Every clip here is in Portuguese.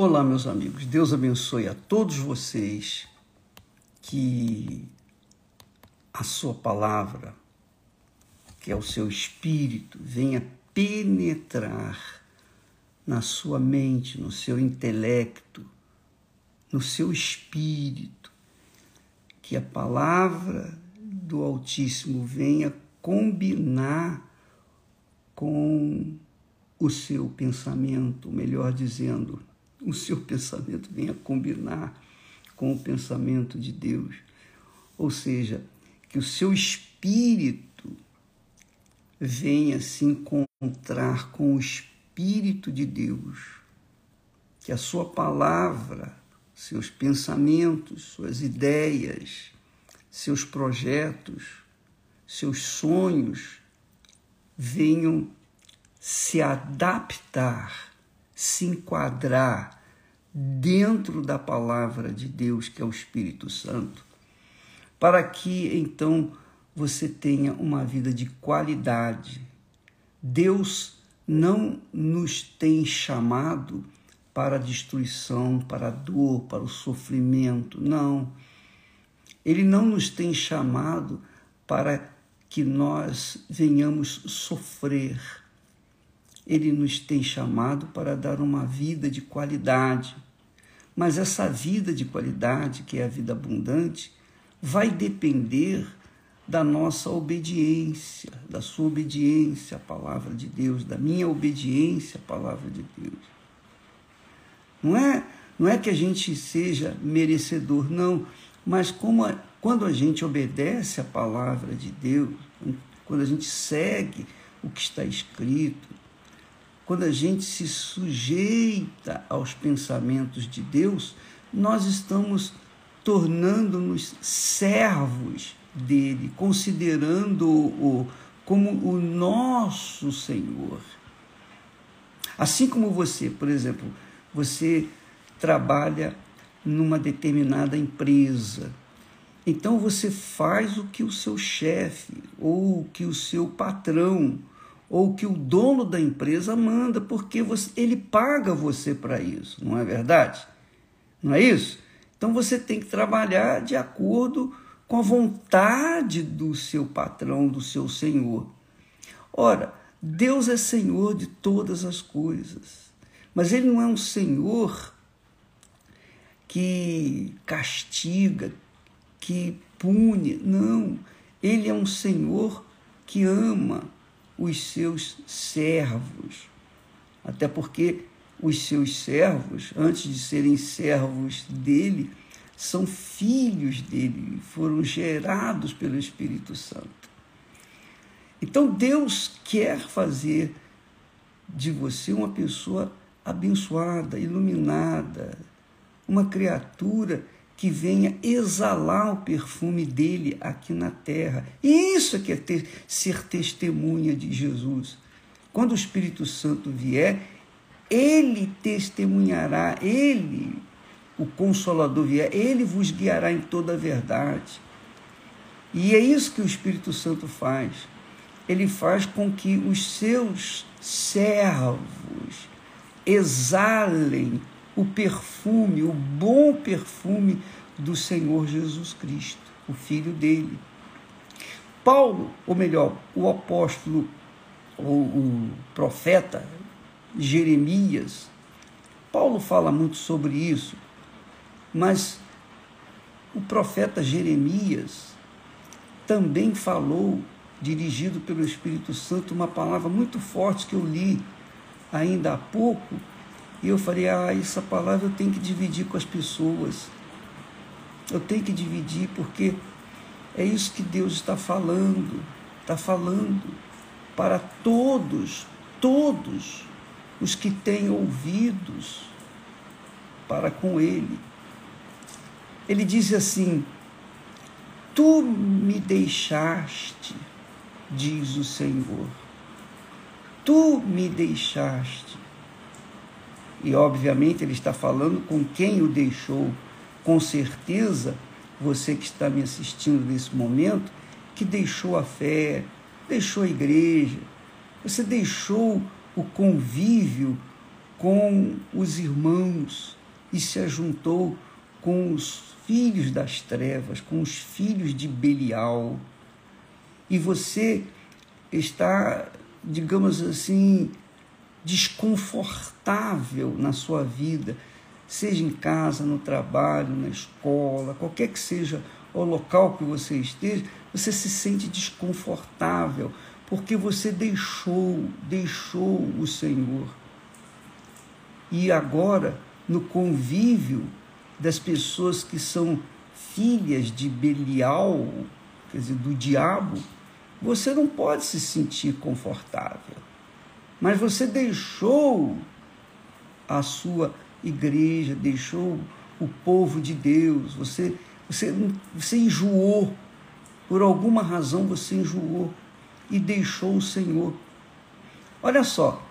Olá, meus amigos. Deus abençoe a todos vocês que a sua palavra, que é o seu espírito, venha penetrar na sua mente, no seu intelecto, no seu espírito, que a palavra do Altíssimo venha combinar com o seu pensamento, melhor dizendo, o seu pensamento venha combinar com o pensamento de Deus. Ou seja, que o seu espírito venha se encontrar com o espírito de Deus. Que a sua palavra, seus pensamentos, suas ideias, seus projetos, seus sonhos venham se adaptar se enquadrar dentro da palavra de Deus, que é o Espírito Santo, para que então você tenha uma vida de qualidade. Deus não nos tem chamado para a destruição, para a dor, para o sofrimento, não. Ele não nos tem chamado para que nós venhamos sofrer ele nos tem chamado para dar uma vida de qualidade. Mas essa vida de qualidade, que é a vida abundante, vai depender da nossa obediência, da sua obediência à palavra de Deus, da minha obediência à palavra de Deus. Não é, não é que a gente seja merecedor, não, mas como a, quando a gente obedece à palavra de Deus, quando a gente segue o que está escrito, quando a gente se sujeita aos pensamentos de Deus, nós estamos tornando-nos servos dele, considerando-o como o nosso Senhor. Assim como você, por exemplo, você trabalha numa determinada empresa. Então você faz o que o seu chefe ou o que o seu patrão ou que o dono da empresa manda, porque você, ele paga você para isso, não é verdade? Não é isso? Então você tem que trabalhar de acordo com a vontade do seu patrão, do seu senhor. Ora, Deus é senhor de todas as coisas, mas ele não é um senhor que castiga, que pune, não. Ele é um senhor que ama, os seus servos. Até porque os seus servos, antes de serem servos dele, são filhos dele, foram gerados pelo Espírito Santo. Então Deus quer fazer de você uma pessoa abençoada, iluminada, uma criatura que venha exalar o perfume dele aqui na terra. E isso é que é ter, ser testemunha de Jesus. Quando o Espírito Santo vier, ele testemunhará, ele, o Consolador vier, ele vos guiará em toda a verdade. E é isso que o Espírito Santo faz. Ele faz com que os seus servos exalem o perfume, o bom perfume do Senhor Jesus Cristo, o Filho dele. Paulo, ou melhor, o apóstolo, o, o profeta Jeremias, Paulo fala muito sobre isso, mas o profeta Jeremias também falou, dirigido pelo Espírito Santo, uma palavra muito forte que eu li ainda há pouco, e eu falei: ah, essa palavra eu tenho que dividir com as pessoas. Eu tenho que dividir porque é isso que Deus está falando. Está falando para todos, todos os que têm ouvidos para com Ele. Ele diz assim: Tu me deixaste, diz o Senhor. Tu me deixaste e obviamente ele está falando com quem o deixou. Com certeza, você que está me assistindo nesse momento, que deixou a fé, deixou a igreja, você deixou o convívio com os irmãos e se ajuntou com os filhos das trevas, com os filhos de Belial. E você está, digamos assim, desconfortável na sua vida, seja em casa, no trabalho, na escola, qualquer que seja o local que você esteja, você se sente desconfortável, porque você deixou, deixou o Senhor. E agora, no convívio das pessoas que são filhas de Belial, quer dizer, do diabo, você não pode se sentir confortável. Mas você deixou a sua igreja, deixou o povo de Deus, você, você, você enjoou, por alguma razão você enjoou e deixou o Senhor. Olha só,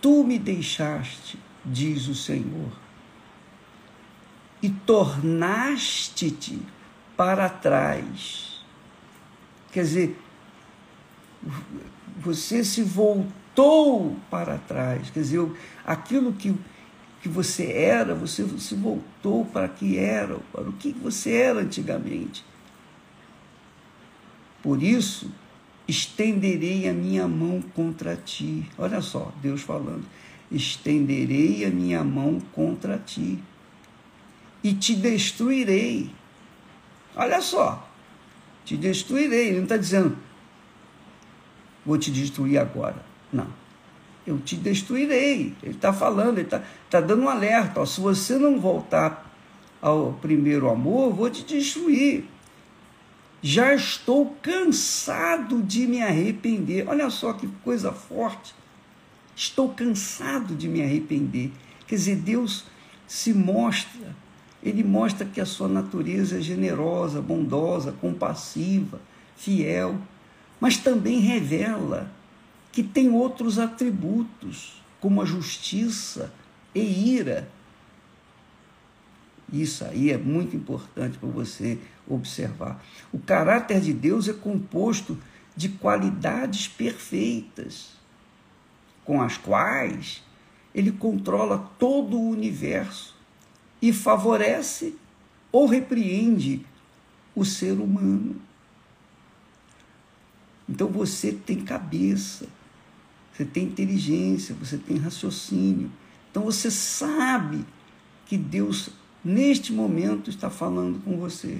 tu me deixaste, diz o Senhor, e tornaste-te para trás. Quer dizer, você se voltou para trás. Quer dizer, aquilo que, que você era, você se voltou para que era, para o que você era antigamente. Por isso, estenderei a minha mão contra ti. Olha só, Deus falando. Estenderei a minha mão contra ti e te destruirei. Olha só, te destruirei. Ele não está dizendo, vou te destruir agora. Não. Eu te destruirei. Ele está falando, ele está tá dando um alerta. Ó, se você não voltar ao primeiro amor, vou te destruir. Já estou cansado de me arrepender. Olha só que coisa forte. Estou cansado de me arrepender. Quer dizer, Deus se mostra, ele mostra que a sua natureza é generosa, bondosa, compassiva, fiel mas também revela que tem outros atributos, como a justiça e ira. Isso aí é muito importante para você observar. O caráter de Deus é composto de qualidades perfeitas, com as quais ele controla todo o universo e favorece ou repreende o ser humano. Então você tem cabeça, você tem inteligência, você tem raciocínio. Então você sabe que Deus, neste momento, está falando com você.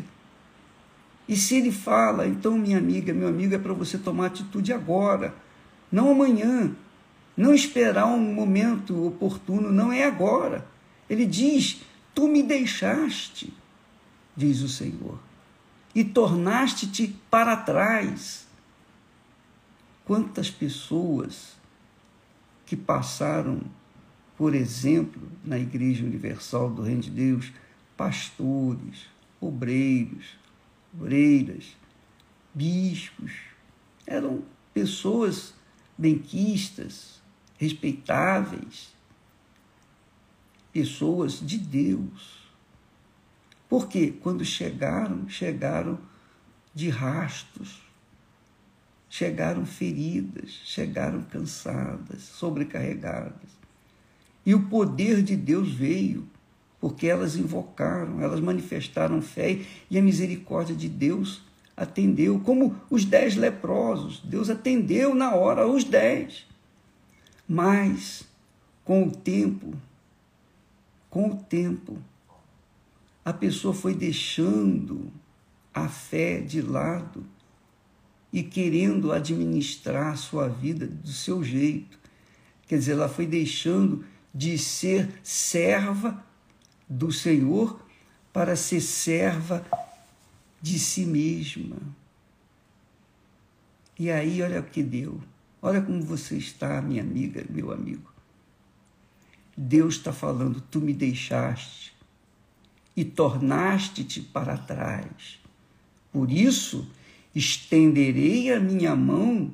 E se ele fala, então, minha amiga, meu amigo, é para você tomar atitude agora, não amanhã. Não esperar um momento oportuno, não é agora. Ele diz: Tu me deixaste, diz o Senhor, e tornaste-te para trás Quantas pessoas que passaram, por exemplo, na Igreja Universal do Reino de Deus, pastores, obreiros, obreiras, bispos, eram pessoas benquistas, respeitáveis, pessoas de Deus. Porque quando chegaram, chegaram de rastos, chegaram feridas, chegaram cansadas, sobrecarregadas. E o poder de Deus veio, porque elas invocaram, elas manifestaram fé e a misericórdia de Deus atendeu, como os dez leprosos. Deus atendeu na hora os dez. Mas, com o tempo, com o tempo, a pessoa foi deixando a fé de lado e querendo administrar sua vida do seu jeito. Quer dizer, ela foi deixando de ser serva do Senhor para ser serva de si mesma. E aí, olha o que deu. Olha como você está, minha amiga, meu amigo. Deus está falando: tu me deixaste e tornaste-te para trás. Por isso, estenderei a minha mão,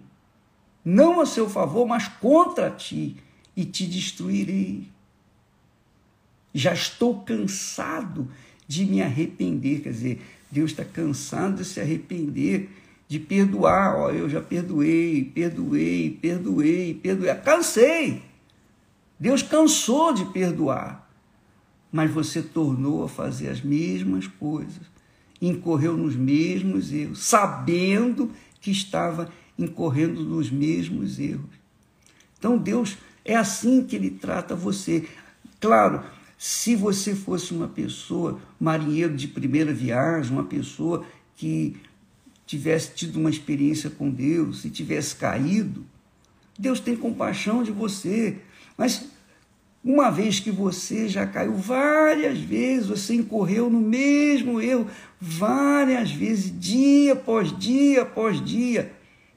não a seu favor, mas contra ti, e te destruirei. Já estou cansado de me arrepender, quer dizer, Deus está cansado de se arrepender, de perdoar. Ó, eu já perdoei, perdoei, perdoei, perdoei. Cansei Deus cansou de perdoar, mas você tornou a fazer as mesmas coisas, incorreu nos mesmos erros, sabendo que estava incorrendo nos mesmos erros. Então Deus é assim que ele trata você. Claro, se você fosse uma pessoa, marinheiro de primeira viagem, uma pessoa que tivesse tido uma experiência com Deus e tivesse caído, Deus tem compaixão de você. Mas uma vez que você já caiu várias vezes, você incorreu no mesmo erro várias vezes, dia após dia após dia.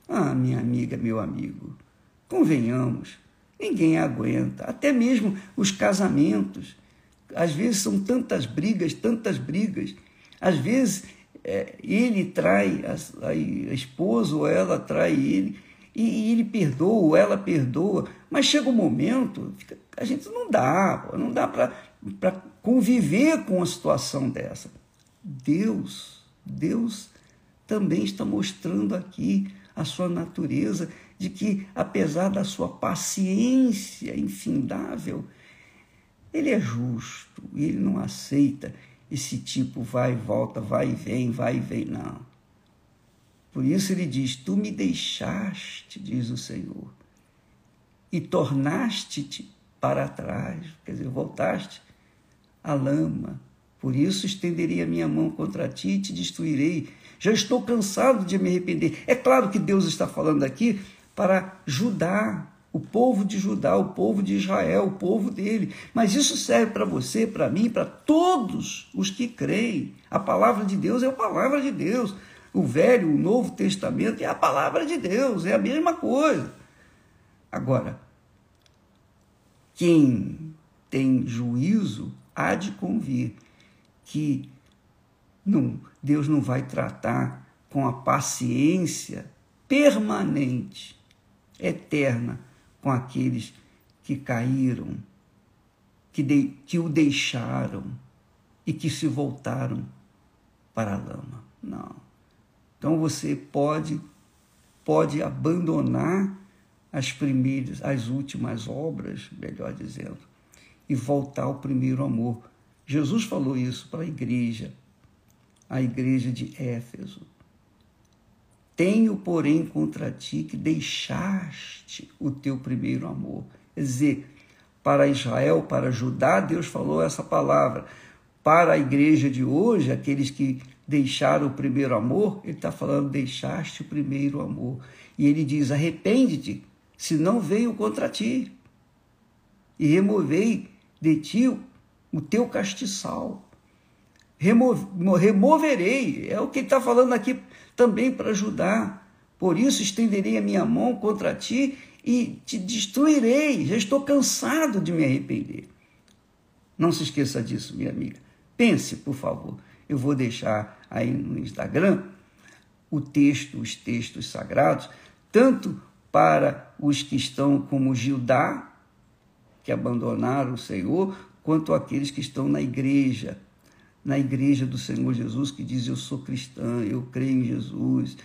Ah, minha amiga, meu amigo, convenhamos, ninguém aguenta, até mesmo os casamentos. Às vezes são tantas brigas, tantas brigas. Às vezes é, ele trai a, a, esposa ou ela trai ele e, e, ele perdoa ela perdoa. Mas chega um momento, fica, a gente não dá, não dá para conviver com uma situação dessa. Deus, Deus também está mostrando aqui a sua natureza de que, apesar da sua paciência infindável, ele é justo ele não aceita esse tipo vai e volta, vai e vem, vai e vem, não. Por isso ele diz: Tu me deixaste, diz o Senhor, e tornaste-te para trás, quer dizer, voltaste à lama. Por isso estenderei a minha mão contra ti e te destruirei. Já estou cansado de me arrepender. É claro que Deus está falando aqui para Judá, o povo de Judá, o povo de Israel, o povo dele. Mas isso serve para você, para mim, para todos os que creem. A palavra de Deus é a palavra de Deus. O Velho, o Novo Testamento é a palavra de Deus, é a mesma coisa. Agora, quem tem juízo há de convir que não, Deus não vai tratar com a paciência permanente, eterna, com aqueles que caíram, que, de, que o deixaram e que se voltaram para a lama. Não. Então você pode pode abandonar as primeiras, as últimas obras, melhor dizendo, e voltar ao primeiro amor. Jesus falou isso para a igreja, a igreja de Éfeso. Tenho, porém, contra ti que deixaste o teu primeiro amor. Quer dizer, para Israel, para Judá, Deus falou essa palavra. Para a igreja de hoje, aqueles que deixaram o primeiro amor, ele está falando, deixaste o primeiro amor. E ele diz: arrepende-te, se não veio contra ti, e removei de ti o teu castiçal. removerei, é o que ele está falando aqui também para ajudar. Por isso estenderei a minha mão contra ti e te destruirei. Já estou cansado de me arrepender. Não se esqueça disso, minha amiga. Pense, por favor. Eu vou deixar aí no Instagram o texto, os textos sagrados, tanto para os que estão como Gildá, que abandonaram o Senhor, quanto aqueles que estão na igreja, na igreja do Senhor Jesus, que diz: Eu sou cristã, eu creio em Jesus,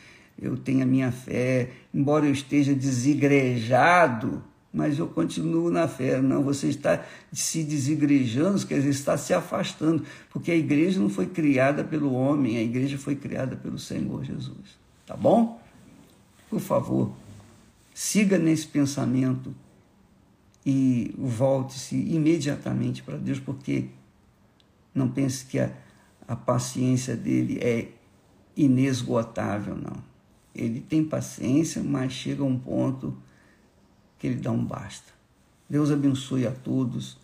eu tenho a minha fé, embora eu esteja desigrejado, mas eu continuo na fé. Não, você está se desigrejando, quer dizer, está se afastando, porque a igreja não foi criada pelo homem, a igreja foi criada pelo Senhor Jesus. Tá bom? Por favor, siga nesse pensamento e volte-se imediatamente para Deus, porque não pense que a, a paciência dele é inesgotável, não. Ele tem paciência, mas chega a um ponto que ele dá um basta. Deus abençoe a todos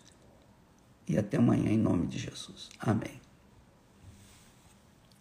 e até amanhã em nome de Jesus. Amém.